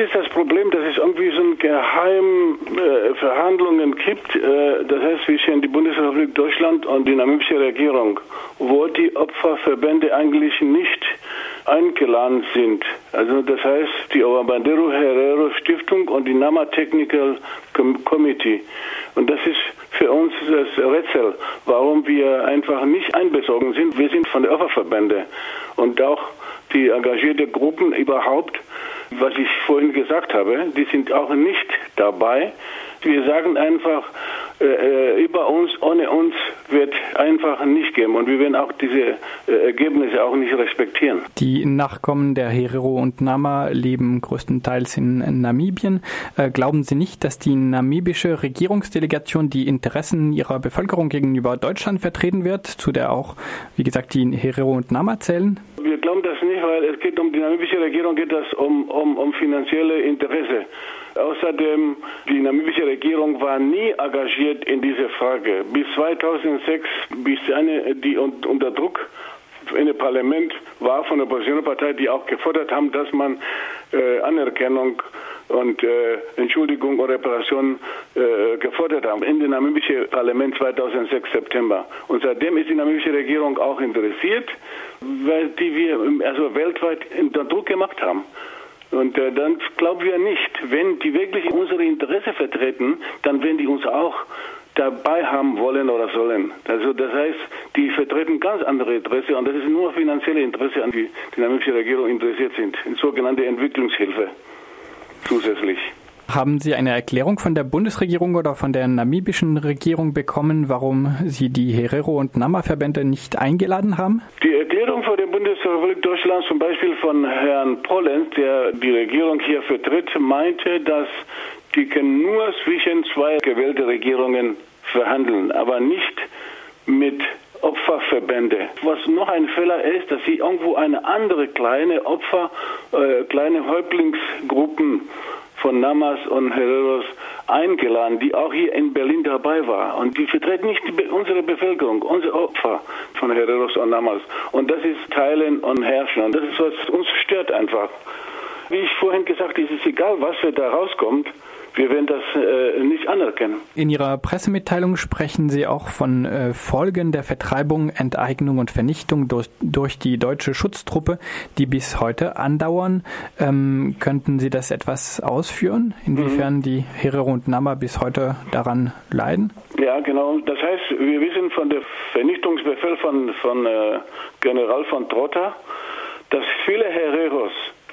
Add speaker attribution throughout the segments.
Speaker 1: ist das Problem, dass es irgendwie so ein geheim äh, gibt, äh, das heißt zwischen die Bundesrepublik Deutschland und die namibische Regierung, wo die Opferverbände eigentlich nicht eingeladen sind. Also das heißt die Obandero Herrero Stiftung und die Nama Technical Committee. Und das ist für uns das Rätsel, warum wir einfach nicht einbezogen sind. Wir sind von den Opferverbände und auch die engagierte Gruppen überhaupt, was ich vorhin gesagt habe, die sind auch nicht dabei. Wir sagen einfach, äh, äh, über uns, ohne uns wird einfach nicht gehen und wir werden auch diese äh, Ergebnisse auch nicht respektieren.
Speaker 2: Die Nachkommen der Herero und Nama leben größtenteils in Namibien. Äh, glauben Sie nicht, dass die namibische Regierungsdelegation die Interessen ihrer Bevölkerung gegenüber Deutschland vertreten wird, zu der auch, wie gesagt, die Herero und Nama zählen?
Speaker 1: Wir glauben das es geht um die namibische Regierung, geht das um, um, um finanzielle Interesse. Außerdem, die namibische Regierung war nie engagiert in diese Frage. Bis 2006, bis eine, die unter Druck in dem Parlament war von der Oppositionspartei, die auch gefordert haben, dass man äh, Anerkennung und äh, Entschuldigung und Reparation äh, gefordert haben in dem namibischen Parlament 2006 September. Und seitdem ist die namibische Regierung auch interessiert, weil die wir also weltweit unter Druck gemacht haben. Und äh, dann glauben wir nicht, wenn die wirklich unsere Interesse vertreten, dann werden die uns auch dabei haben wollen oder sollen. Also das heißt, die vertreten ganz andere Interesse und das ist nur finanzielle Interesse, an die die namibische Regierung interessiert sind, in sogenannte Entwicklungshilfe zusätzlich.
Speaker 2: Haben Sie eine Erklärung von der Bundesregierung oder von der namibischen Regierung bekommen, warum Sie die Herero- und Nama-Verbände nicht eingeladen haben?
Speaker 1: Die Erklärung von der Bundesrepublik Deutschland, zum Beispiel von Herrn Pollens, der die Regierung hier vertritt, meinte, dass die können nur zwischen zwei gewählte Regierungen verhandeln, aber nicht mit Opferverbände. Was noch ein Fehler ist, dass sie irgendwo eine andere kleine Opfer, äh, kleine Häuptlingsgruppen von Namas und Hereros eingeladen, die auch hier in Berlin dabei war. Und die vertreten nicht die, unsere Bevölkerung, unsere Opfer von Hereros und Namas. Und das ist Teilen und Herrschen. Und das ist, was uns stört einfach. Wie ich vorhin gesagt habe, ist es egal, was da rauskommt. Wir werden das äh, nicht anerkennen.
Speaker 2: In Ihrer Pressemitteilung sprechen Sie auch von äh, Folgen der Vertreibung, Enteignung und Vernichtung durch, durch die deutsche Schutztruppe, die bis heute andauern. Ähm, könnten Sie das etwas ausführen, inwiefern mhm. die Herero und Nama bis heute daran leiden?
Speaker 1: Ja, genau. Das heißt, wir wissen von der Vernichtungsbefehl von, von äh, General von Trotta, dass viele Hereros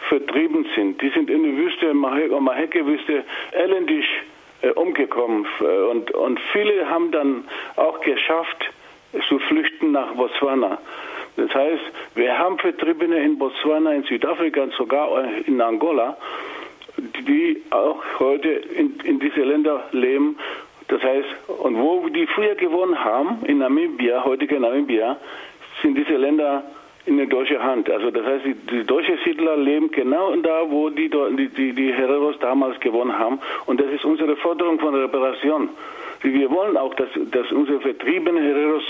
Speaker 1: vertrieben sind. Die sind in der Wüste, Maheke-Wüste, elendig äh, umgekommen. Und, und viele haben dann auch geschafft, zu flüchten nach Botswana. Das heißt, wir haben Vertriebene in Botswana, in Südafrika und sogar in Angola, die auch heute in, in diese Länder leben. Das heißt, und wo die früher gewohnt haben, in Namibia, heutige Namibia, sind diese Länder in der deutschen Hand. Also das heißt, die, die deutschen Siedler leben genau da, wo die, die, die Hereros damals gewonnen haben. Und das ist unsere Forderung von Reparation. Wir wollen auch, dass, dass unsere vertriebenen Hereros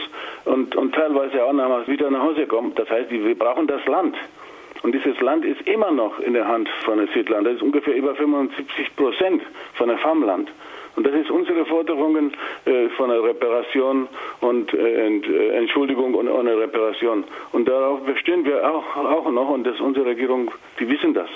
Speaker 1: und, und teilweise auch damals wieder nach Hause kommen. Das heißt, wir brauchen das Land. Und dieses Land ist immer noch in der Hand von den Siedlern. Das ist ungefähr über 75 Prozent von dem Farmland. Und das ist unsere Forderungen äh, von der Reparation und äh, äh, Entschuldigung und ohne Reparation. Und darauf bestehen wir auch, auch noch und das unsere Regierung, die wissen das.